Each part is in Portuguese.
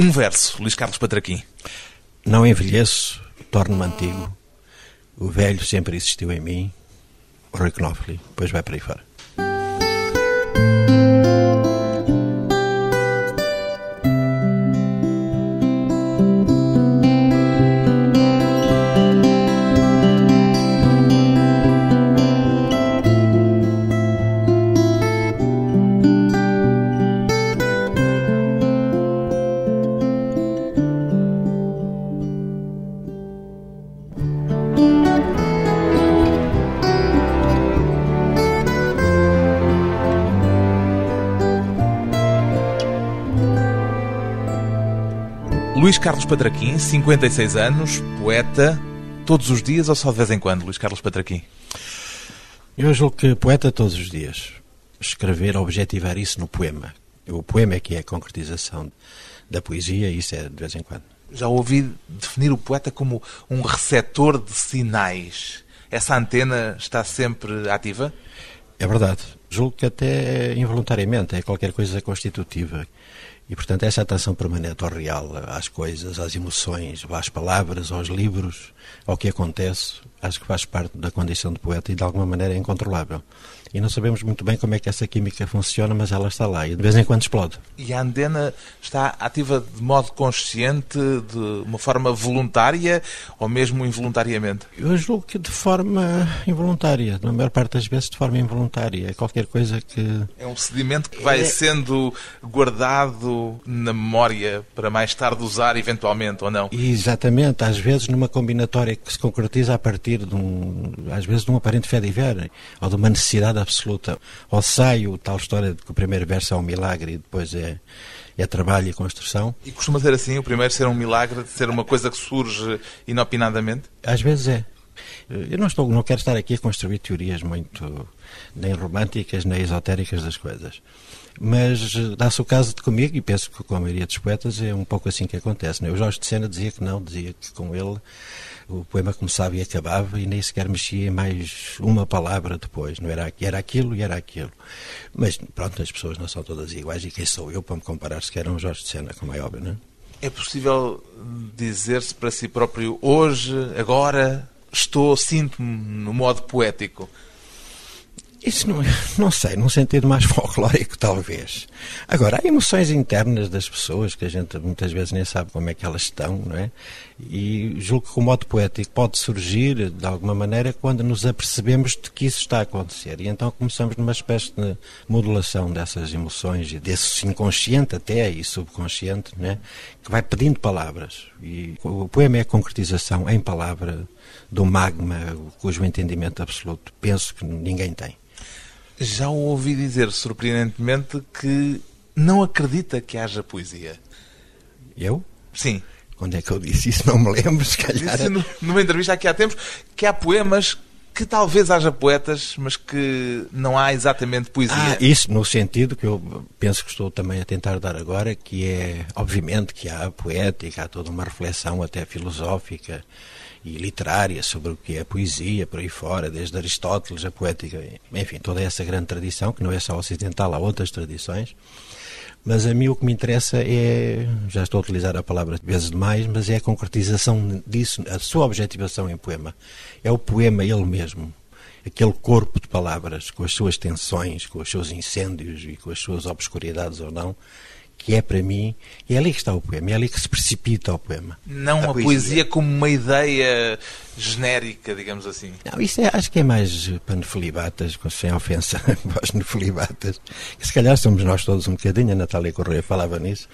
Um verso, Luís Carlos Patraquim. Não envelheço, torno-me antigo. O velho sempre existiu em mim. Rui Knopfli, depois vai para aí fora. Luís Carlos Patraquim, 56 anos, poeta, todos os dias ou só de vez em quando, Luís Carlos Patraquim? Eu julgo que poeta todos os dias. Escrever, objetivar isso no poema. O poema é que é a concretização da poesia isso é de vez em quando. Já ouvi definir o poeta como um receptor de sinais. Essa antena está sempre ativa? É verdade. Julgo que até involuntariamente é qualquer coisa constitutiva. E, portanto, essa atenção permanente ao real, às coisas, às emoções, às palavras, aos livros, ao que acontece, acho que faz parte da condição de poeta e, de alguma maneira, é incontrolável. E não sabemos muito bem como é que essa química funciona, mas ela está lá e de vez em quando explode. E a antena está ativa de modo consciente, de uma forma voluntária ou mesmo involuntariamente? Eu julgo que de forma involuntária, na maior parte das vezes de forma involuntária. É qualquer coisa que. É um sedimento que vai É- sendo guardado na memória para mais tarde usar eventualmente ou não? Exatamente, às vezes numa combinatória que se concretiza a partir de um, às vezes de um aparente fé divina, ou de uma necessidade absoluta. Ou sai o tal história de que o primeiro verso é um milagre e depois é, é trabalho e construção. E costuma ser assim, o primeiro ser um milagre, ser uma coisa que surge inopinadamente? Às vezes é. Eu não, estou, não quero estar aqui a construir teorias muito nem românticas nem esotéricas das coisas. Mas eh, dá-se o caso de comigo, e penso que com a maioria dos poetas é um pouco assim que acontece. Não é? O Jorge de Sena dizia que não, dizia que com ele o poema começava e acabava e nem sequer mexia em mais uma palavra depois. Não era, era aquilo e era aquilo. Mas pronto, as pessoas não são todas iguais e quem sou eu para me comparar sequer a um Jorge de Sena, como é óbvio, não é? É possível dizer-se para si próprio hoje, agora, estou, sinto-me no modo poético? Isso não, não sei, num sentido mais folclórico, talvez. Agora, há emoções internas das pessoas que a gente muitas vezes nem sabe como é que elas estão, não é? E julgo que o modo poético pode surgir, de alguma maneira, quando nos apercebemos de que isso está a acontecer. E então começamos numa espécie de modulação dessas emoções e desse inconsciente até e subconsciente, não é? Que vai pedindo palavras. E o poema é a concretização em palavra do magma cujo entendimento absoluto penso que ninguém tem. Já o ouvi dizer, surpreendentemente, que não acredita que haja poesia. Eu? Sim. Quando é que eu disse isso? Não me lembro, se calhar. Disse no- numa entrevista aqui há tempos que há poemas que talvez haja poetas, mas que não há exatamente poesia. Ah, isso no sentido que eu penso que estou também a tentar dar agora, que é, obviamente, que há poética, há toda uma reflexão até filosófica e literária sobre o que é poesia, por aí fora, desde Aristóteles, a poética, enfim, toda essa grande tradição, que não é só ocidental, há outras tradições. Mas a mim o que me interessa é, já estou a utilizar a palavra vezes demais, mas é a concretização disso, a sua objetivação em poema. É o poema ele mesmo, aquele corpo de palavras, com as suas tensões, com os seus incêndios e com as suas obscuridades ou não, que é para mim, é ali que está o poema, é ali que se precipita o poema. Não a, poesia. como uma ideia genérica, digamos assim. Não, isso é, acho que é mais com- sem ofensa para os nefelibatas. Que se calhar somos nós todos um bocadinho, a Natália Correia falava nisso,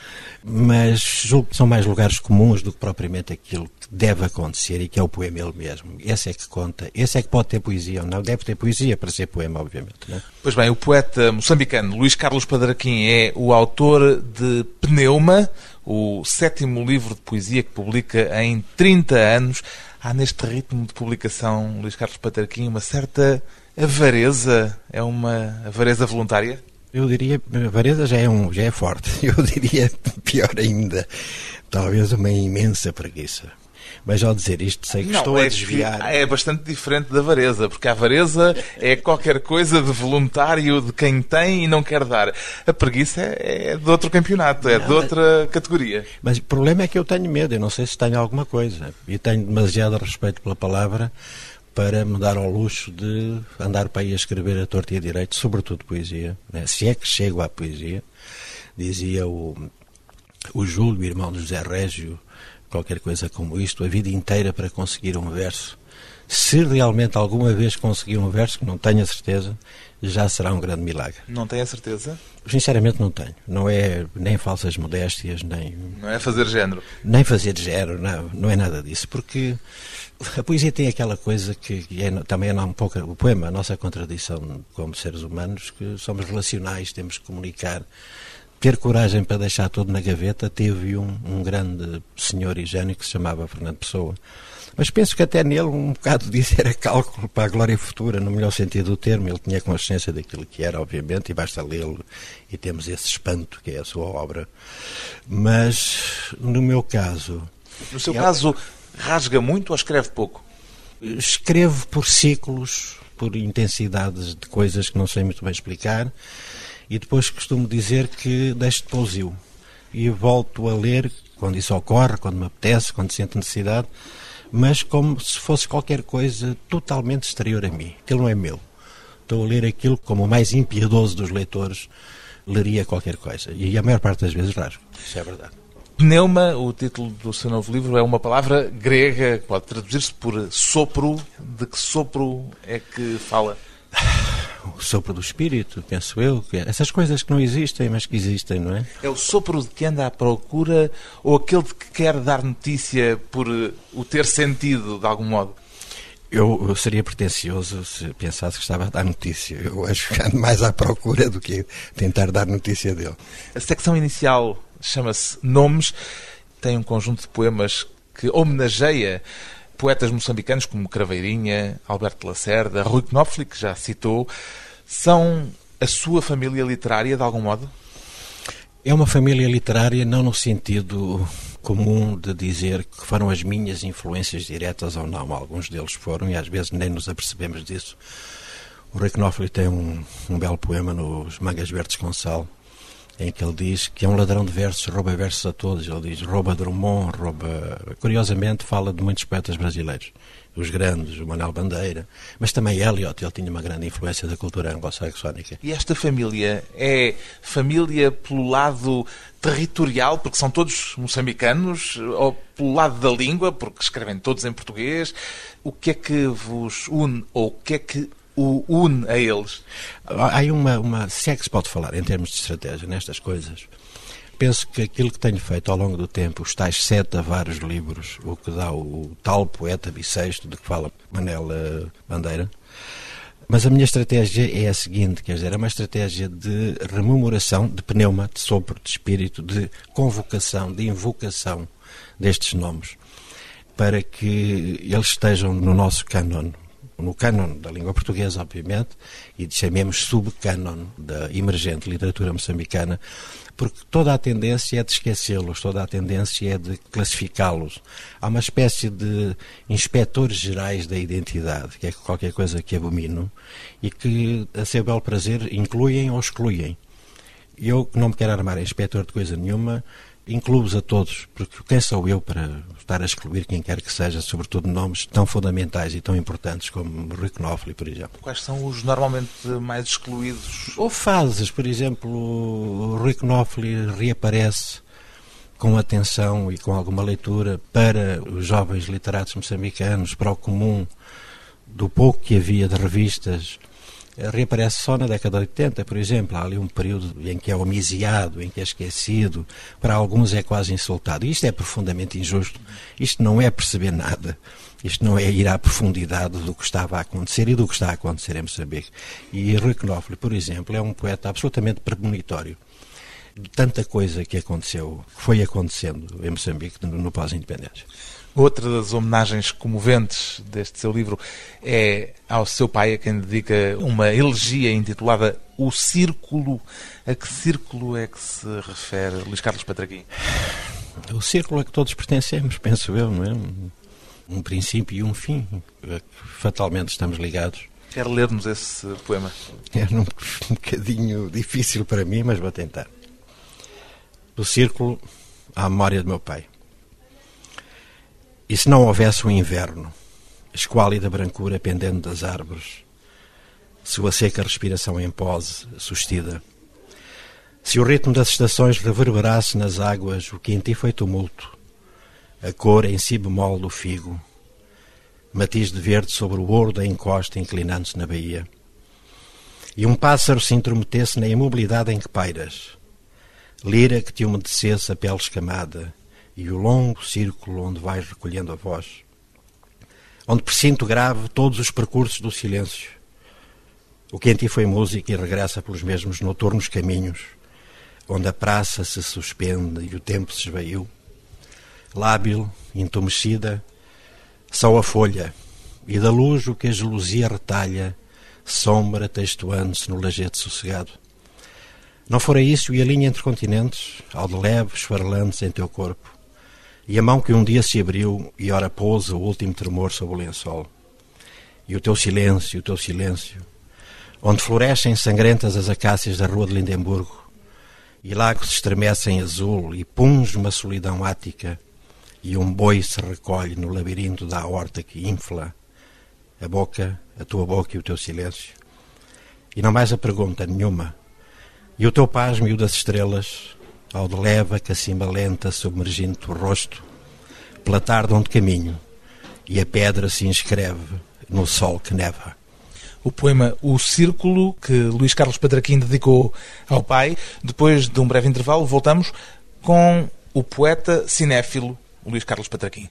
mas julgo que são mais lugares comuns do que propriamente aquilo que deve acontecer e que é o poema ele mesmo. Esse é que conta, esse é que pode ter poesia ou não. Deve ter poesia para ser poema, obviamente. É? Pois bem, o poeta moçambicano Luís Carlos Padraquim é o autor de Pneuma, o sétimo livro de poesia que publica em 30 anos. Há neste ritmo de publicação, Luís Carlos Padraquim, uma certa avareza. É uma avareza voluntária? Eu diria, Vareza já é, um, já é forte. Eu diria pior ainda, talvez uma imensa preguiça. Mas ao dizer isto, sei que não, estou é a desviar. É bastante diferente da avareza, porque a avareza é qualquer coisa de voluntário de quem tem e não quer dar. A preguiça é, é de outro campeonato, é não, de outra mas... categoria. Mas o problema é que eu tenho medo, eu não sei se tenho alguma coisa. E tenho demasiado respeito pela palavra para me dar ao luxo de andar para aí a escrever a torta e a direito, sobretudo poesia. Né? Se é que chego à poesia, dizia o, o Júlio, irmão de José Régio, qualquer coisa como isto, a vida inteira para conseguir um verso. Se realmente alguma vez conseguir um verso, que não tenho a certeza, já será um grande milagre. Não tenho a certeza? Sinceramente não tenho. Não é nem falsas modéstias, nem... Não é fazer género? Nem fazer género, não, não é nada disso, porque a poesia tem aquela coisa que é, também é um pouco o poema, a nossa contradição como seres humanos, que somos relacionais, temos que comunicar ter coragem para deixar tudo na gaveta, teve um, um grande senhor gênio que se chamava Fernando Pessoa. Mas penso que até nele um bocado disso era cálculo para a glória futura, no melhor sentido do termo. Ele tinha consciência daquilo que era, obviamente, e basta lê-lo e temos esse espanto que é a sua obra. Mas, no meu caso... No seu caso, rasga muito ou escreve pouco? Escrevo por ciclos, por intensidades de coisas que não sei muito bem explicar e depois costumo dizer que deixo de pousio e volto a ler quando isso ocorre, quando me apetece, quando sinto necessidade, mas como se fosse qualquer coisa totalmente exterior a mim. Aquilo não é meu. Estou a ler aquilo como o mais impiedoso dos leitores leria qualquer coisa. E a maior parte das vezes rasgo. Isso é verdade. Pneuma, o título do seu novo livro, é uma palavra grega, pode traduzir-se por sopro. De que sopro é que fala? o sopro do espírito, penso eu. Essas coisas que não existem, mas que existem, não é? É o sopro de que anda à procura ou aquele de que quer dar notícia por eh, o ter sentido, de algum modo? Eu, eu, seria pretencioso se pensasse que estava a dar notícia. Eu acho que ando mais à procura do que tentar dar notícia dele. A secção inicial chama-se Nomes. Tem um conjunto de poemas que homenageia poetas moçambicanos como Craveirinha, Alberto Lacerda, Rui Knopfli, que já citou, são a sua família literária de algum modo? É uma família literária não no sentido comum de dizer que foram as minhas influências diretas ou não. Alguns deles foram e às vezes nem nos apercebemos disso. O Rui Knopfli tem um, um belo poema nos Mangas Verdes Sal, em que ele diz que é um ladrão de versos, rouba versos a todos. Ele diz rouba Drummond, rouba. Curiosamente, fala de muitos poetas brasileiros, os grandes, o Manuel Bandeira, mas também Eliot, ele tinha uma grande influência da cultura anglo-saxónica. E esta família é família pelo lado territorial, porque são todos moçambicanos, ou pelo lado da língua, porque escrevem todos em português? O que é que vos une, ou o que é que o une a eles? Há uma, uma, se é que se pode falar em termos de estratégia nestas coisas, penso que aquilo que tenho feito ao longo do tempo, os tais sete a vários livros, o que dá o, o tal poeta bissexto de que fala Manela Bandeira, mas a minha estratégia é a seguinte, quer dizer, é uma estratégia de rememoração, de pneuma, de sopro, de espírito, de convocação, de invocação destes nomes, para que eles estejam no nosso cânon, no cânon da língua portuguesa, obviamente, e chamemos subcânon da emergente literatura moçambicana, porque toda a tendência é de esquecê-los, toda a tendência é de classificá-los. Há uma espécie de inspectores gerais da identidade, que é qualquer coisa que abomino, e que, a seu belo prazer, incluem ou excluem. Eu, não me quero armar inspetor de coisa nenhuma, incluo-os a todos, porque quem sou eu para estar a excluir quem quer que seja, sobretudo nomes tão fundamentais e tão importantes como Rui Knopfli, por exemplo. Quais são os normalmente mais excluídos? Ou fases, por exemplo, o Rui Knopfli reaparece com atenção e com alguma leitura para os jovens literatos moçambicanos, para o comum do pouco que havia de revistas reaparece só na década de 80, por exemplo. Há ali um período em que é homiciado, em que é esquecido, para alguns é quase insultado. Isto é profundamente injusto. Isto não é perceber nada. Isto não é ir à profundidade do que estava a acontecer e do que está a acontecer em Moçambique. E Rui Knopfler, por exemplo, é um poeta absolutamente premonitório de tanta coisa que aconteceu, que foi acontecendo em Moçambique no pós-independência. Outra das homenagens comoventes deste seu livro é ao seu pai, a quem dedica uma elegia intitulada O Círculo. A que círculo é que se refere Luís Carlos Patraquim? O círculo a que todos pertencemos, penso eu, não é? Um princípio e um fim, a que fatalmente estamos ligados. Quer ler-nos esse poema? É um, bocadinho difícil para mim, mas vou tentar. Do círculo à memória do meu pai. E se não houvesse um inverno, esquálida brancura pendendo das árvores, sua seca respiração em pose, sustida, se o ritmo das estações reverberasse nas águas o que em ti foi tumulto, a cor em si bemol do figo, matiz de verde sobre o ouro da encosta inclinando-se na baía, e um pássaro se intrometesse na imobilidade em que pairas, lira que te umedecesse a pele escamada e o longo círculo onde vais recolhendo a voz, onde presinto grave todos os percursos do silêncio. O que em ti foi música e regressa pelos mesmos noturnos caminhos, onde a praça se suspende e o tempo se esvaiu. Lábil, entumecida, só a folha, e da luz o que a gelosia retalha, sombra textuando-se no lajedo sossegado. Não fora isso e a linha entre continentes, ao de leve, esfarelantes em teu corpo, e a mão que um dia se abriu e ora pousa o último tremor sobre o lençol. E o teu silêncio, o teu silêncio, onde florescem sangrentas as acácias da rua de Lindemburgo, e lagos se estremecem azul, e punge uma solidão ática, e um boi se recolhe no labirinto da horta que infla a boca, a tua boca e o teu silêncio. E não mais a pergunta nenhuma. E o teu pasmo e o das estrelas, ao de leva que acima lenta submergindo o rosto, pela tarde onde caminho, e a pedra se inscreve no sol que neva o poema O Círculo, que Luís Carlos Patraquim dedicou ao pai. Depois de um breve intervalo, voltamos com o poeta cinéfilo Luís Carlos Patraquim.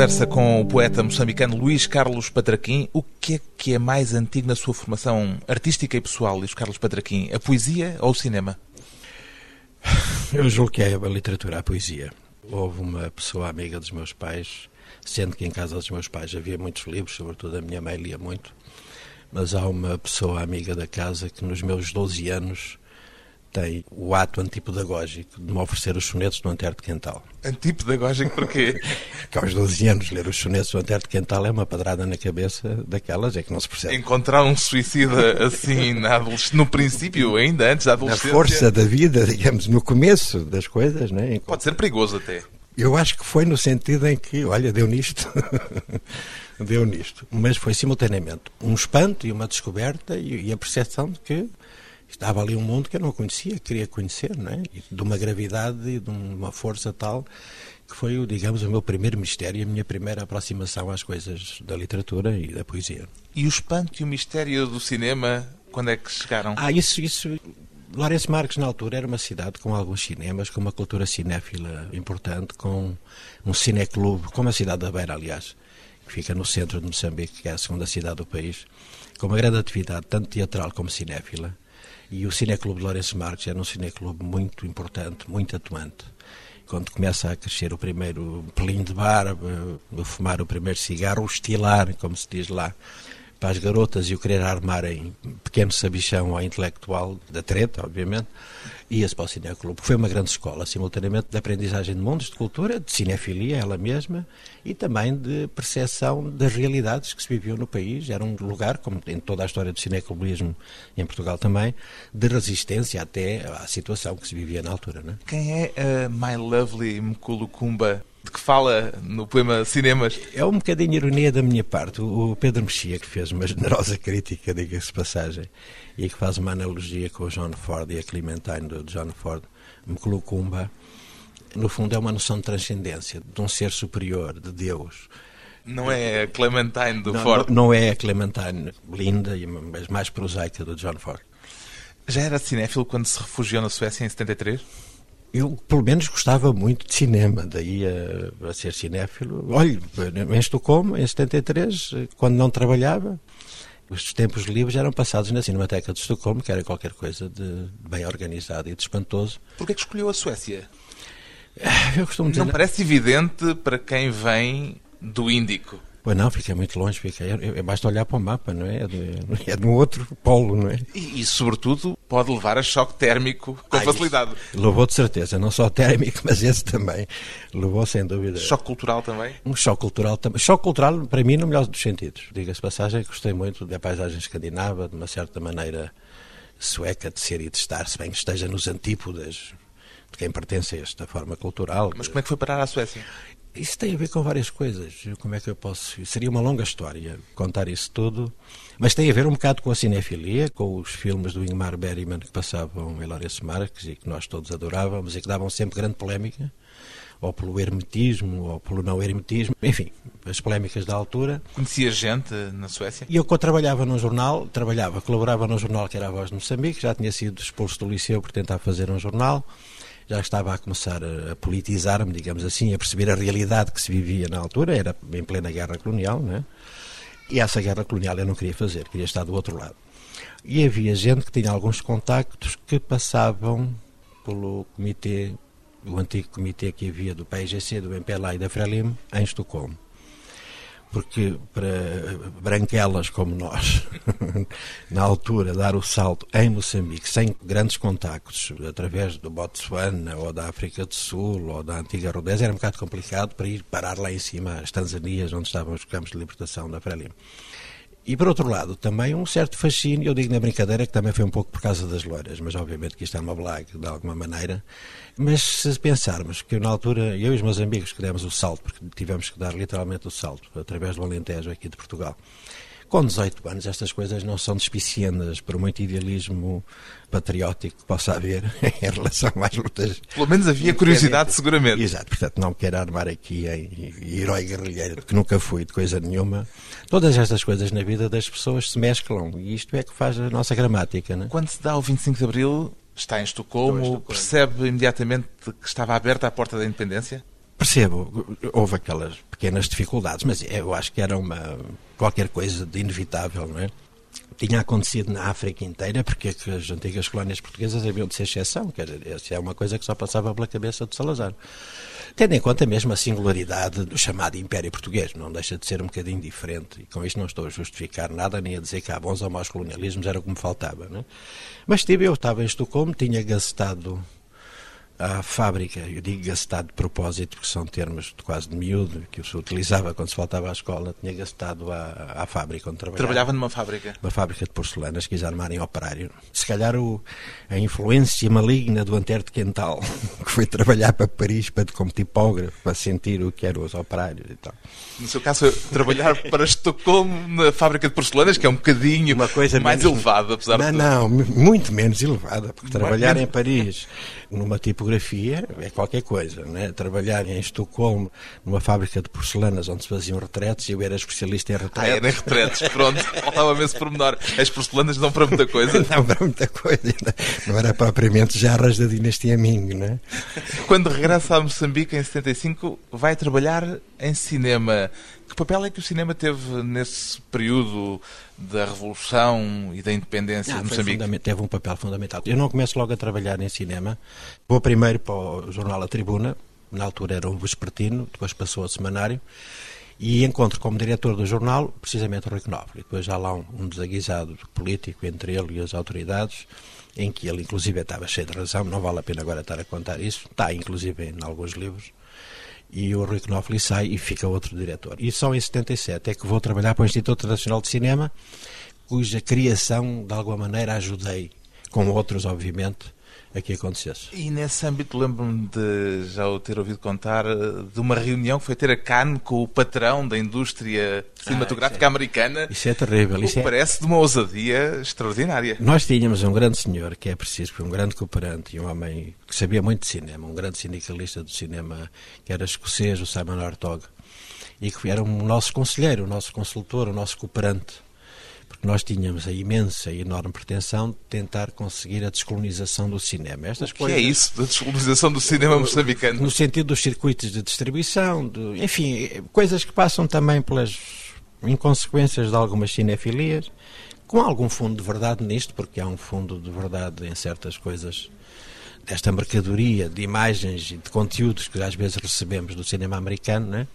Conversa com o poeta moçambicano Luís Carlos Patraquim. O que é que é mais antigo na sua formação artística e pessoal, Luís Carlos Patraquim? A poesia ou o cinema? Eu julgo que é a literatura, a poesia. Houve uma pessoa amiga dos meus pais, sendo que em casa dos meus pais havia muitos livros, sobretudo a minha mãe lia muito, mas há uma pessoa amiga da casa que nos meus 12 anos tem o ato antipedagógico de me oferecer os sonetos do Antero de Quental. Antipedagógico porquê? que aos 12 anos ler os sonetos do Antero de Quental é uma padrada na cabeça daquelas, é que não se percebe. Encontrar um suicida assim na no princípio, ainda antes da adolescência... Na força da vida, digamos, no começo das coisas, não é? Pode ser perigoso até. Eu acho que foi no sentido em que, olha, deu nisto. deu nisto. Mas foi simultaneamente um espanto e uma descoberta e, e a percepção de que estava ali um mundo que eu não conhecia, queria conhecer, não é? E de uma gravidade e de uma força tal que foi, digamos, o meu primeiro mistério, a minha primeira aproximação às coisas da literatura e da poesia. E o espanto e o mistério do cinema, quando é que chegaram? Ah, isso, isso Lourenço Marques, na altura, era uma cidade com alguns cinemas, com uma cultura cinéfila importante, com um cineclube, como a cidade da Beira, aliás, que fica no centro de Moçambique, que é a segunda cidade do país, com uma grande atividade, tanto teatral como cinéfila. E o Cineclube Lourenço Marques era um cineclube muito importante, muito atuante. Quando começa a crescer o primeiro pelinho de barba, a fumar o primeiro cigarro, o estilar, como se diz lá, para as garotas e o querer armarem pequeno sabichão ao intelectual, da treta, obviamente, ia-se para o Cineclube. Foi uma grande escola, simultaneamente, de aprendizagem de mundos, de cultura, de cinefilia, ela mesma, e também de percepção das realidades que se viviam no país. Era um lugar, como em toda a história do cineclubismo em Portugal também, de resistência até à situação que se vivia na altura. É? Quem é a My Lovely Mkulukumba de que fala no poema Cinemas. É um bocadinho ironia da minha parte. O Pedro Mexia, que fez uma generosa crítica, diga-se passagem, e que faz uma analogia com o John Ford e a Clementine do John Ford, Mkulumba, no fundo é uma noção de transcendência, de um ser superior, de Deus, Não é a Clementine do não, Ford. Não, não, é a Clementine linda, mas mais prosaica do John Ford. Já era cinéfilo quando se refugiou na Suécia em 73? Eu, pelo menos, gostava muito de cinema, daí a, a ser cinéfilo. Olha, em Estocolmo, em 73, quando não trabalhava, os tempos livres eram passados na Cinemateca de Estocolmo, que era qualquer coisa de bem organizado e de espantoso. Porquê que escolheu a Suécia? Eu costumo dizer... Não parece evidente para quem vem do Índico. Pois não, fica muito longe, fica, é, é, basta olhar para o mapa, não é? É, de, é um outro polo, não é? E, e, sobretudo, pode levar a choque térmico com ah, facilidade. Isso. Levou de certeza, não só térmico, mas esse também. Levou sem dúvida. Choque cultural também? Um choque cultural também. Choque cultural, para mim, no melhor dos sentidos. Diga-se passagem, gostei muito da paisagem escandinava, de uma certa maneira sueca de ser e de estar, se bem que esteja nos antípodas de quem pertence a esta forma cultural. Mas como é que foi parar à Suécia? Isso tem a ver com várias coisas. Como é que eu posso. Seria uma longa história contar isso tudo. Mas tem a ver um bocado com a cinefilia, com os filmes do Ingmar Bergman que passavam em Lourenço Marques e que nós todos adorávamos e que davam sempre grande polémica, ou pelo hermetismo, ou pelo não hermetismo, enfim, as polémicas da altura. Conhecia gente na Suécia? E eu, quando trabalhava num jornal, trabalhava, colaborava num jornal que era a Voz de Moçambique, já tinha sido expulso do liceu por tentar fazer um jornal já estava a começar a politizar-me, digamos assim, a perceber a realidade que se vivia na altura, era em plena guerra colonial, né? E essa guerra colonial eu não queria fazer, queria estar do outro lado. E havia gente que tinha alguns contactos que passavam pelo comitê, o antigo comitê que havia do PIGC, do MPLA e da Frelimo, em Estocolmo porque para branquelas como nós, na altura, dar o salto em Moçambique, sem grandes contactos, através do Botsuana, ou da África do Sul, ou da antiga Rodésia, era um bocado complicado para ir parar lá em cima, as Tanzanias, onde estavam os campos de libertação da Frelimo. E, por outro lado, também um certo fascínio, eu digo na brincadeira que também foi um pouco por causa das loiras, mas obviamente que isto é uma blague, de alguma maneira. Mas se pensarmos que na altura, eu e os meus amigos que demos o salto, porque tivemos que dar literalmente o salto, através do Alentejo aqui de Portugal, com 18 anos estas coisas não são despiciendas, por muito idealismo patriótico que possa haver em relação às lutas. Pelo menos havia curiosidade, seguramente. Exato, portanto não quero armar aqui em herói guerrilheiro, que nunca fui de coisa nenhuma. Todas estas coisas na vida das pessoas se mesclam e isto é que faz a nossa gramática. Não é? Quando se dá o 25 de Abril, está em Estocolmo, em Estocolmo. percebe imediatamente que estava aberta a porta da independência? Percebo, houve aquelas pequenas dificuldades, mas eu acho que era uma qualquer coisa de inevitável, não é? Tinha acontecido na África inteira, porque é as antigas colónias portuguesas haviam de ser exceção, quer dizer, essa é uma coisa que só passava pela cabeça de Salazar. Tendo em conta mesmo a singularidade do chamado Império Português, não deixa de ser um bocadinho diferente, e com isto não estou a justificar nada, nem a dizer que há bons ou maus colonialismos, era o que me faltava, não é? Mas tive, eu estava em Estocolmo, tinha gastado à fábrica, eu digo gastado de propósito, porque são termos de quase de miúdo, que se utilizava quando se faltava à escola, tinha gastado à, à fábrica onde trabalhava. Trabalhava numa fábrica? Uma fábrica de porcelanas, quis armarem operário. Se calhar o, a influência maligna do Antero de Quental, que foi trabalhar para Paris para, como tipógrafo, para sentir o que eram os operários e tal. No seu caso, trabalhar para Estocolmo na fábrica de porcelanas, que é um bocadinho Uma coisa mais menos, elevada, apesar não, de Não, muito menos elevada, porque trabalhar em Paris numa tipografia é qualquer coisa, né? Trabalhar em Estocolmo, numa fábrica de porcelanas onde se faziam retretes, e eu era especialista em retretes. Ah, era em retretes, pronto, faltava-me esse pormenor. As porcelanas não para muita coisa. Não para muita coisa, não era propriamente jarras da dinastia Ming, né? Quando regressa a Moçambique em 75, vai trabalhar em cinema. Que papel é que o cinema teve nesse período da Revolução e da Independência ah, de Moçambique? Teve um papel fundamental. Eu não começo logo a trabalhar em cinema. Vou primeiro para o jornal A Tribuna, na altura era um vespertino, depois passou a semanário, e encontro como diretor do jornal precisamente o Rui Knopfler. Depois há lá um, um desaguisado político entre ele e as autoridades, em que ele inclusive estava cheio de razão, não vale a pena agora estar a contar isso, está inclusive em alguns livros, e o Rui Knopfli sai e fica outro diretor. E só em 77 é que vou trabalhar para o Instituto Nacional de Cinema, cuja criação, de alguma maneira, ajudei, com outros, obviamente, a que acontecesse. E nesse âmbito lembro-me de já o ter ouvido contar eh, de uma reunião que foi ter a Cannes com o patrão da indústria cinematográfica ah, isso é, americana. Isso é terrível. Isso é... parece de uma ousadia extraordinária. Nós tínhamos um grande senhor, que é preciso, foi um grande cooperante e um homem que sabia muito de cinema, um grande sindicalista do cinema, que era escocês, o Simon Hartog. e que era o nosso conselheiro, o nosso consultor, o nosso cooperante. Porque nós tínhamos a imensa e enorme pretensão de tentar conseguir a descolonização do cinema. Estas o que coisas, é isso, da descolonização do cinema moçambicano? No sentido dos circuitos de distribuição, de, enfim, coisas que passam também pelas inconsequências de algumas cinefilias, com algum fundo de verdade nisto, porque há um fundo de verdade em certas coisas desta mercadoria de imagens e de conteúdos que às vezes recebemos do cinema americano, né?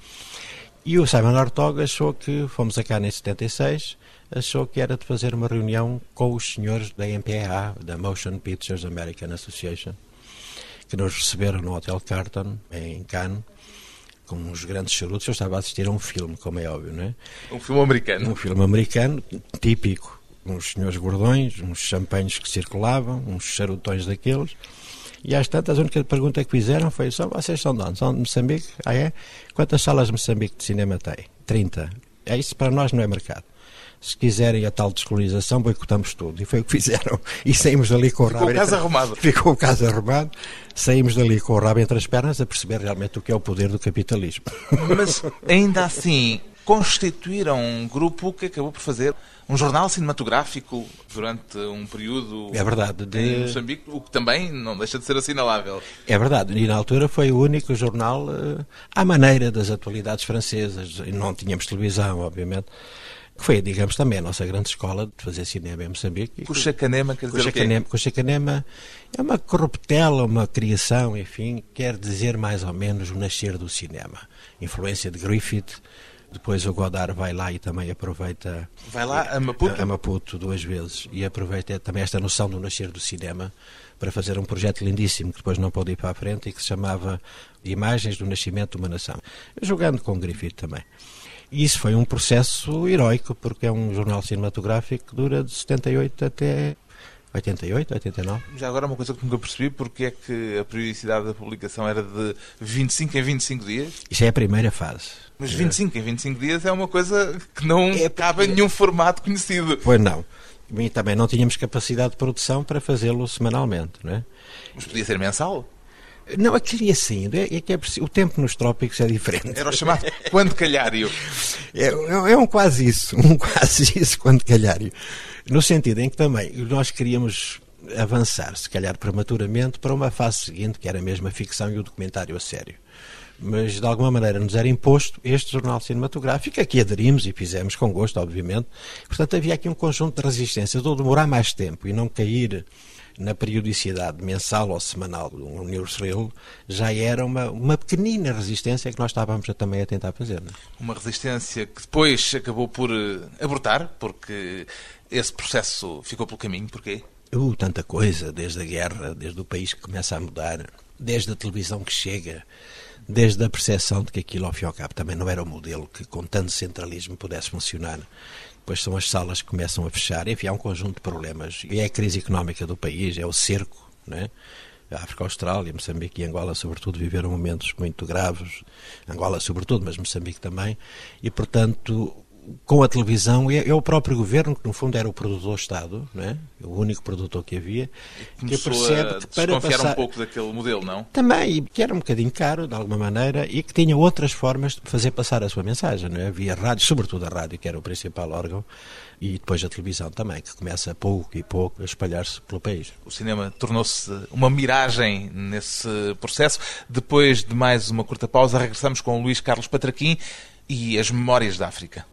E o Simon Ortog achou que, fomos a cá em 76, achou que era de fazer uma reunião com os senhores da MPAA, da Motion Pictures American Association, que nos receberam no Hotel Carton, em Cannes, com uns grandes charutos. Eu estava a assistir a um filme, como é óbvio, não é? Um filme americano. Um filme americano, típico. Uns senhores gordões, uns champanhes que circulavam, uns charutões daqueles. E às tantas, a única pergunta que fizeram foi: só vocês são de onde? São de Moçambique? Ah, é? Quantas salas de Moçambique de cinema tem? 30. É isso para nós não é mercado. Se quiserem a tal descolonização, boicotamos tudo. E foi o que fizeram. E saímos dali com o rabo. Ficou o caso arrumado. Ficou o caso arrumado. Saímos dali com o rabo entre as pernas a perceber realmente o que é o poder do capitalismo. Mas ainda assim, constituíram um grupo que acabou por fazer um jornal cinematográfico durante um período é verdade, de... em Moçambique, o que também não deixa de ser assinalável. É verdade, e na altura foi o único jornal uh, à maneira das atualidades francesas, não tínhamos televisão, obviamente, que foi, digamos, também a nossa grande escola de fazer cinema em Moçambique. Cuxacanema quer dizer Cuxacanema, Cuxacanema é uma corruptela, uma criação, enfim, quer dizer mais ou menos o nascer do cinema. Influência de Griffith, depois o Godard vai lá e também aproveita. Vai lá a Maputo? A Maputo duas vezes. E aproveita também esta noção do nascer do cinema para fazer um projeto lindíssimo que depois não pôde ir para a frente e que se chamava Imagens do Nascimento de uma Nação. Jogando com Griffith também. E isso foi um processo heroico, porque é um jornal cinematográfico que dura de 78 até 88, 89. Já agora uma coisa que nunca percebi, porque é que a periodicidade da publicação era de 25 em 25 dias? Isso é a primeira fase. Mas 25 em 25 dias é uma coisa que não é cabe em nenhum formato conhecido. Pois não. E também não tínhamos capacidade de produção para fazê-lo semanalmente, não é? Mas podia ser mensal? Não, aquilo ia saindo. É, é que é, o tempo nos trópicos é diferente. Era o chamado quando calhário. É, é, é um quase isso, um quase isso, quando calhário. No sentido em que também nós queríamos avançar, se calhar prematuramente, para uma fase seguinte, que era mesmo a ficção e o documentário a sério. Mas de alguma maneira nos era imposto este jornal cinematográfico, a que aderimos e fizemos com gosto, obviamente. Portanto, havia aqui um conjunto de resistências, ou demorar mais tempo e não cair na periodicidade mensal ou semanal do newsreel já era uma, uma pequenina resistência que nós estávamos também a tentar fazer. Não? É? Uma resistência que depois acabou por eh, abortar, porque esse processo ficou pelo caminho, porquê? Uh, tanta coisa, desde a guerra, desde o país que começa a mudar, desde a televisão que chega, desde a percepção de que aquilo, ao fim e ao cabo, também não era o modelo que, com tanto centralismo, pudesse funcionar. Depois são as salas que começam a fechar, enfim, há um conjunto de problemas. E é a crise económica do país, é o cerco, né? A África Austrália, Moçambique e Angola, sobretudo, viveram momentos muito graves. Angola, sobretudo, mas Moçambique também. E, portanto, com a televisão é, é, o próprio governo, que no fundo era o produtor-Estado, é? o único produtor que havia, que percebe que para passar... um pouco daquele modelo, não? Também, que era um bocadinho caro, de alguma maneira, e que tinha outras formas de fazer passar a sua mensagem. Não é? Havia rádio, sobretudo a rádio, que era o principal órgão, e depois a televisão também, que começa pouco e pouco a espalhar-se pelo país. O cinema tornou-se uma miragem nesse processo. Depois de mais uma curta pausa, regressamos com o Luís Carlos Patraquim, e as memórias da África.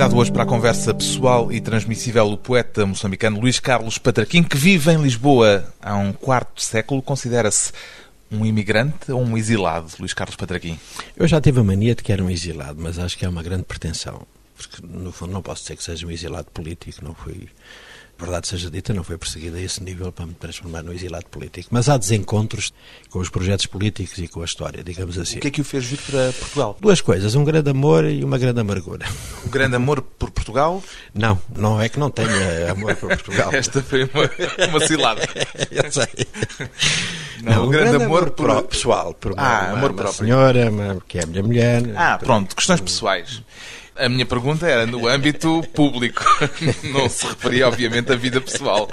Convidado hoje para a conversa pessoal e transmissível o poeta moçambicano Luís Carlos Patraquim, que vive em Lisboa há um quarto século. Considera-se um imigrante ou um exilado, Luís Carlos Patraquim? Eu já tive a mania de que era um exilado, mas acho que é uma grande pretensão. Porque, no fundo, não posso dizer que seja um exilado político, não fui verdade seja dita, não foi perseguido a esse nível para me transformar no exilado político. Mas há desencontros com os projetos políticos e com a história, digamos assim. O que é que o fez vir para Portugal? Duas coisas, um grande amor e uma grande amargura. Um grande amor por Portugal? Não, não é que não tenha amor por Portugal. Esta foi uma, uma cilada. Eu sei. Não, não um grande, grande amor, amor por... pessoal, por ah, uma, amor uma próprio. senhora, uma, que é a minha mulher. Ah, pronto, questões pessoais. A minha pergunta era no âmbito público. Não se referia, obviamente, à vida pessoal.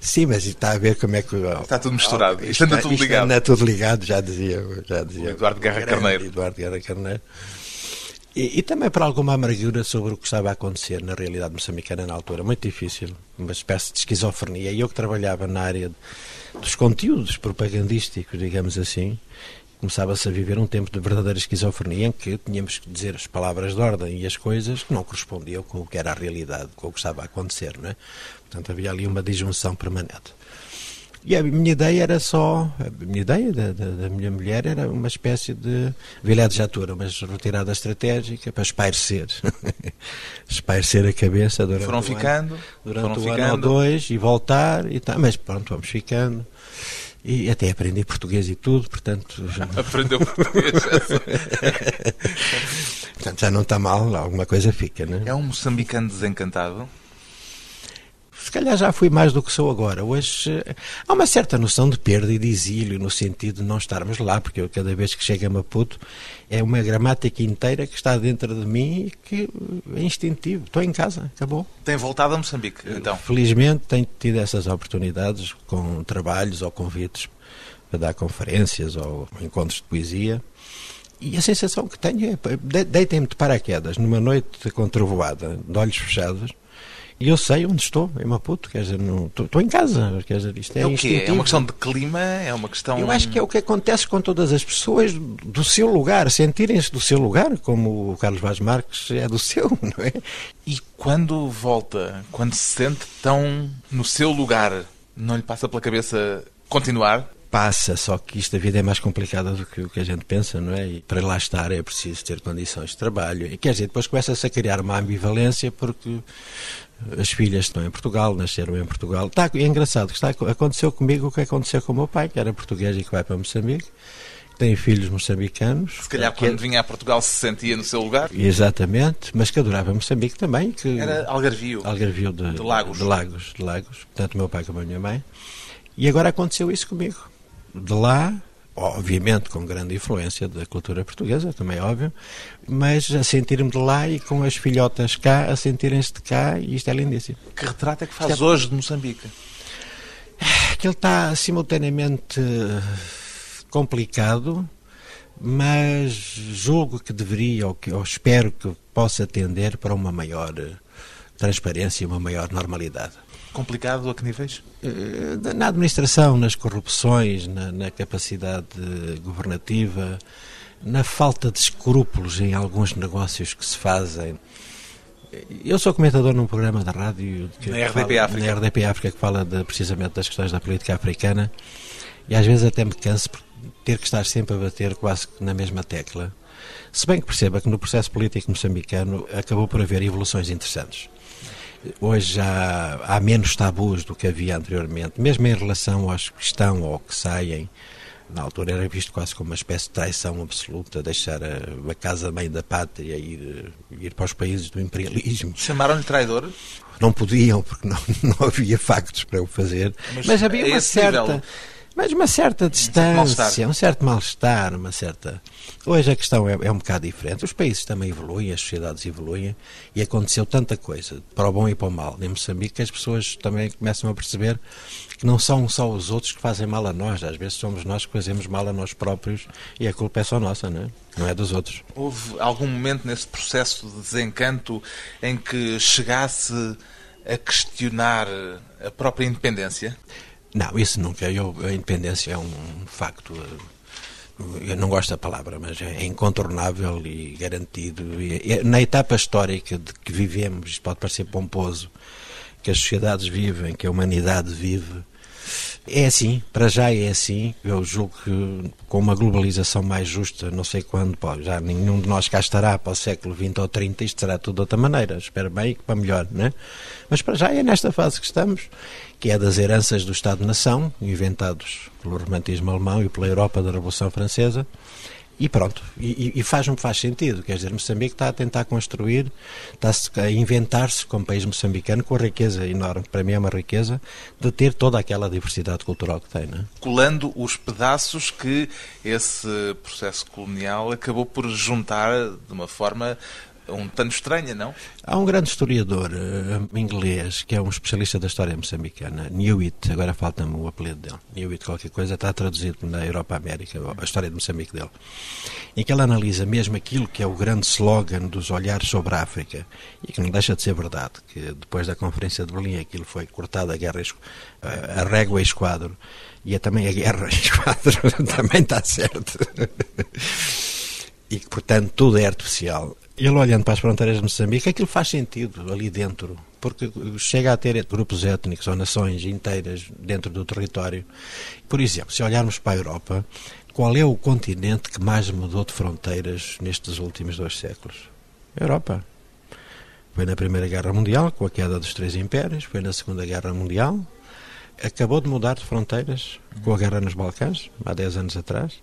Sim, mas está a ver como é que. Está tudo misturado. Oh, isto, anda tudo isto ligado. Anda tudo ligado, já dizia. Já dizia o Eduardo Guerra Carneiro. Eduardo Guerra Carneiro. E, e, também para alguma amargura sobre o que estava a acontecer na realidade moçambicana na altura. Muito difícil. Uma espécie de esquizofrenia. E eu que trabalhava na área dos conteúdos propagandísticos, digamos assim, começava-se a viver um tempo de verdadeira esquizofrenia em que tínhamos que dizer as palavras de ordem e as coisas que não correspondiam com o que era a realidade, com o que estava a acontecer, não é? Portanto, havia ali uma disjunção permanente. E a minha ideia era só, a minha ideia da, da, da minha mulher era uma espécie de vilé de jatura, mas retirada estratégica para espairecer. espairecer a cabeça durante Foram um ficando, ano, durante foram um ficando. ano ou dois e voltar e tal, mas pronto, vamos ficando. E até aprendi português e tudo, portanto. Aprendeu português. portanto, já não está mal, alguma coisa fica, não é? É um moçambicano desencantado? Se calhar já fui mais do que sou agora. Hoje há uma certa noção de perda e de exílio, no sentido de não estarmos lá, porque eu, cada vez que chego a Maputo, é uma gramática inteira que está dentro de mim e que é instintivo. Estou em casa, acabou. Tem voltado a Moçambique, então? Felizmente tenho tido essas oportunidades com trabalhos ou convites para dar conferências ou encontros de poesia. E a sensação que tenho é, deitem-me de paraquedas numa noite com trovoada, de olhos fechados, e eu sei onde estou, em Maputo, quer dizer, não, estou, estou em casa, quer dizer, isto é, é o quê? É uma questão de clima? É uma questão... Eu acho que é o que acontece com todas as pessoas do seu lugar, sentirem-se do seu lugar, como o Carlos Vaz Marques é do seu, não é? E quando volta, quando se sente tão no seu lugar, não lhe passa pela cabeça continuar? Passa, só que isto a vida é mais complicada do que o que a gente pensa, não é? E para lá estar é preciso ter condições de trabalho. E quer dizer, depois começa-se a criar uma ambivalência porque as filhas estão em Portugal, nasceram em Portugal. Está, é engraçado, está, aconteceu comigo o que aconteceu com o meu pai, que era português e que vai para Moçambique. Tem filhos moçambicanos. Se calhar quando vinha a Portugal se sentia no seu lugar. Exatamente, mas que adorava Moçambique também. Que, era Algarvio. Algarvio de, de Lagos. De Lagos, de Lagos. Tanto meu pai como a minha mãe. E agora aconteceu isso comigo de lá, obviamente com grande influência da cultura portuguesa, também é óbvio, mas a sentir-me de lá e com as filhotas cá a sentirem-se de cá e isto é lindíssimo. Que retrato é que faz é... hoje de Moçambique? Que ele está simultaneamente complicado, mas julgo que deveria, ou, que, ou espero que possa tender para uma maior transparência e uma maior normalidade. Complicado a que níveis? Na administração, nas corrupções, na, na, capacidade governativa, na falta de escrúpulos em alguns negócios que se fazem. Eu sou comentador num programa da rádio na RDP fala, África. Na RDP África que fala de, precisamente das questões da política africana e às vezes até me canso por ter que estar sempre a bater quase que na mesma tecla. Se bem que perceba que no processo político moçambicano acabou por haver evoluções interessantes. Hoje já há menos tabus do que havia anteriormente, mesmo em relação aos que estão ou que saem. Na altura era visto quase como uma espécie de traição absoluta, deixar a, a casa-mãe da pátria e ir, ir para os países do imperialismo. Chamaram-lhe traidor? Não podiam, porque não, não havia factos para o fazer. Mas, Mas havia uma certa. Nível mas uma certa distância, um certo mal-estar, uma certa. Hoje a questão é, é, um bocado diferente. Os países também evoluem, as sociedades evoluem e aconteceu tanta coisa, para o bom e para o mal, em Moçambique, que as pessoas também começam a perceber que não são só os outros que fazem mal a nós, às vezes somos nós que fazemos mal a nós próprios e a culpa é só nossa, não é? Não é dos outros. Houve algum momento nesse processo de desencanto em que chegasse a questionar a própria independência? Não, isso nunca. Eu, a independência é um facto. Eu não gosto da palavra, mas é incontornável e garantido. E, na etapa histórica de que vivemos, isto pode parecer pomposo, que as sociedades vivem, que a humanidade vive, É assim, para já é assim. Eu julgo que com uma globalização mais justa, não sei quando, pô, já nenhum de nós cá estará para o século XX ou 30, isto será tudo de outra maneira. Espero bem que para melhor, né? Mas para já é nesta fase que estamos, que é das heranças do Estado-nação, inventados pelo romantismo alemão e pela Europa da Revolução Francesa, e pronto, e, e faz-me faz sentido, quer dizer, Moçambique está a tentar construir, está-se a inventar-se como país moçambicano com a riqueza enorme, para mim é uma riqueza, de ter toda aquela diversidade cultural que tem. É? Colando os pedaços que esse processo colonial acabou por juntar de uma forma um tanto estranha, não? Há um grande historiador uh, inglês que é um especialista da história moçambicana, Newitt, agora falta-me o apelido dele, Newitt qualquer coisa, está traduzido na Europa-América, a história de Moçambique dele, em que ele analisa mesmo aquilo que é o grande slogan dos olhares sobre a África, e que não deixa de ser verdade, que depois da Conferência de Berlim aquilo foi cortado a guerra, a régua e esquadro, e é também a guerra e esquadro, também está certo. e que, portanto, tudo é artificial. Ele olhando para as fronteiras de Moçambique, aquilo faz sentido ali dentro, porque chega a ter grupos étnicos ou nações inteiras dentro do território. Por exemplo, se olharmos para a Europa, qual é o continente que mais mudou de fronteiras nestes últimos dois séculos? Europa. Foi na Primeira Guerra Mundial, com a queda dos três impérios, foi na Segunda Guerra Mundial, acabou de mudar de fronteiras com a guerra nos Balcãs, há 10 anos atrás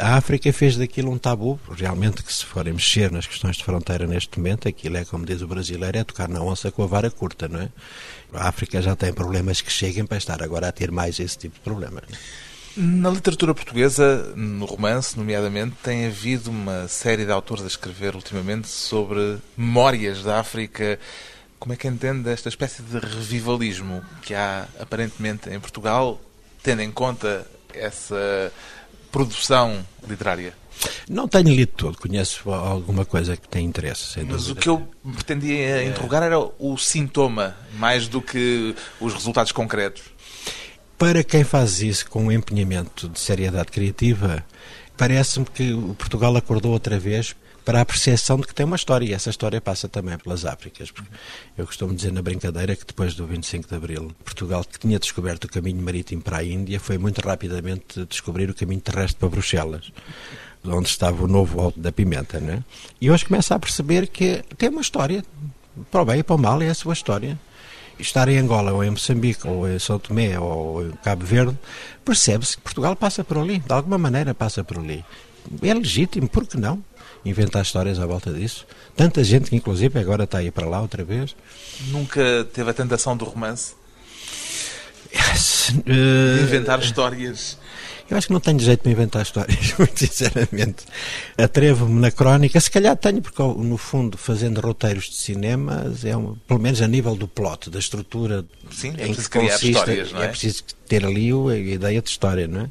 a África fez daquilo um tabu, realmente que se forem mexer nas questões de fronteira neste momento, aquilo é, como diz o brasileiro, é tocar na onça com a vara curta, não é? A África já tem problemas que cheguem para estar agora a ter mais esse tipo de problemas. Na literatura portuguesa, no romance, nomeadamente, tem havido uma série de autores a escrever ultimamente sobre memórias da África. Como é que entende esta espécie de revivalismo que há aparentemente em Portugal, tendo em conta essa produção literária? Não tenho lido tudo, conheço alguma coisa que tem interesse. Mas dúvida. o que eu pretendia interrogar era o sintoma, mais do que os resultados concretos. Para quem faz isso com um empenhamento de seriedade criativa, parece-me que o Portugal acordou outra vez para a percepção de que tem uma história e essa história passa também pelas Áfricas. Eu costumo dizer na brincadeira que depois do 25 de Abril, Portugal, que tinha descoberto o caminho marítimo para a Índia, foi muito rapidamente descobrir o caminho terrestre para Bruxelas onde estava o novo Alto da Pimenta, né? E hoje começa a perceber que tem uma história, para o bem e para o mal, é a sua história. Estar em Angola, ou em Moçambique, ou em São Tomé, ou em Cabo Verde, percebe-se que Portugal passa por ali, de alguma maneira passa por ali. É legítimo, por que não? inventar histórias à volta disso. Tanta gente que, inclusive, agora está aí para lá outra vez. Nunca teve a tentação do romance? Yes, uh... De inventar histórias? Eu acho que não tenho jeito de inventar histórias, muito sinceramente. Atrevo-me na crónica, se calhar tenho, porque no fundo, fazendo roteiros de cinema, é um, pelo menos a nível do plot, da estrutura Sim, é preciso criar consiste, histórias, não é? É preciso ter ali a ideia de história, não é?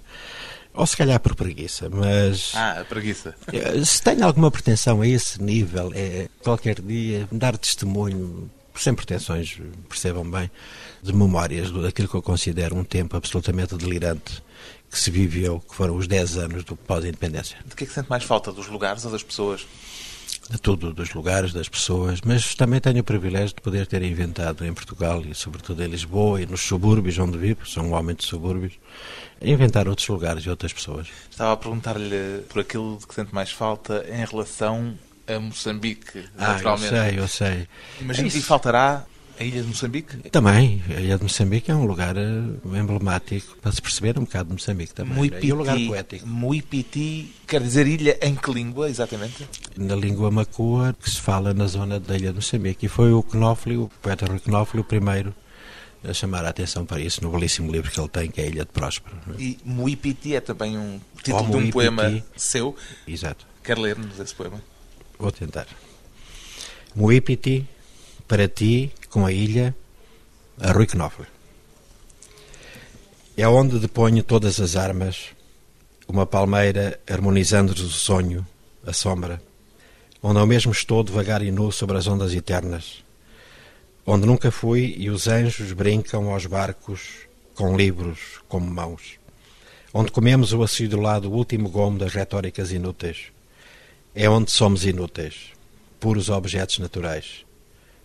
Ou se calhar por preguiça, mas. Ah, preguiça. Eh, se tenho alguma pretensão a esse nível, é qualquer dia dar testemunho, sem pretensões, percebam bem, de memórias daquilo que eu considero um tempo absolutamente delirante que se viveu, que foram os 10 anos do pós-independência. De que é que sente mais falta? Dos lugares ou das pessoas? de tudo, dos lugares, das pessoas, mas também tenho o privilégio de poder ter inventado em Portugal e sobretudo em Lisboa e nos subúrbios onde vivo, sou um homem de subúrbios, inventar outros lugares e outras pessoas. Estava a perguntar-lhe por aquilo de que sente mais falta em relação a Moçambique, ah, naturalmente. eu sei, eu sei. Imagino é que lhe faltará a Ilha de Moçambique? Também. A Ilha de Moçambique é um lugar eh, emblemático para se perceber um bocado de Moçambique também. Muipiti, é um lugar poético. Muipiti quer dizer ilha em que língua, exatamente? Na língua macua, que se fala na zona da Ilha de Moçambique. E foi o Knofli, o poeta Rui Knofli, o primeiro a chamar a atenção para isso no belíssimo livro que ele tem, que é a Ilha de Próspero. É? E Muipiti é também um título oh, de um poema seu. Exato. Quer ler-nos esse poema? Vou tentar. Muipiti, para ti, com a ilha, a Rui Knopfler. É onde deponho todas as armas, uma palmeira harmonizando o sonho, a sombra, onde ao mesmo estou devagar e nu sobre as ondas eternas, onde nunca fui e os anjos brincam aos barcos com livros como mãos, onde comemos o acidulado último gomo das retóricas inúteis, é onde somos inúteis, puros objetos naturais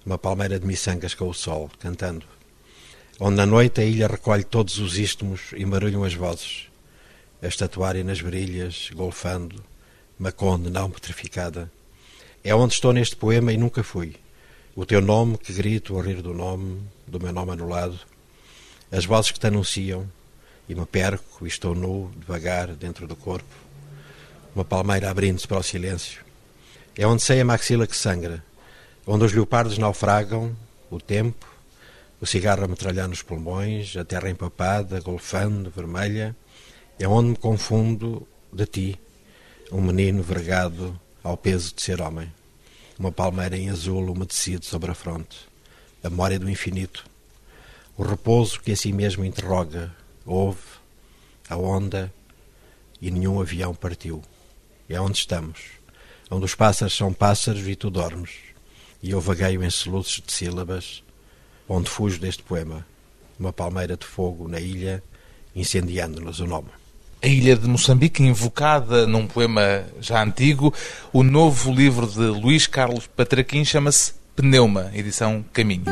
uma palmeira de miçangas com o sol, cantando. onde na noite a ilha recolhe todos os istmos e marulham as vozes, a estatuária nas brilhas, golfando, Maconde não petrificada. É onde estou neste poema e nunca fui. O teu nome que grito ao rir do nome, do meu nome anulado, as vozes que te anunciam, e me perco e estou nu, devagar, dentro do corpo, uma palmeira abrindo-se para o silêncio. É onde sei a maxila que sangra, onde os leopardos naufragam, o tempo, o cigarro a metralhar nos pulmões, a terra empapada, golfando, vermelha, é onde me confundo de ti, um menino vergado ao peso de ser homem. Uma palmeira em azul umedecido sobre a fronte. A memória do infinito. O repouso que a si mesmo interroga. Ouve a onda e nenhum avião partiu. É onde estamos. Onde os pássaros são pássaros e tu dormes. E eu vagueio em soluços de sílabas. Onde fujo deste poema. Uma palmeira de fogo na ilha, incendiando-nos o nome a ilha de Moçambique, invocada num poema já antigo. O novo livro de Luís Carlos Patraquim chama-se Pneuma, edição Caminho.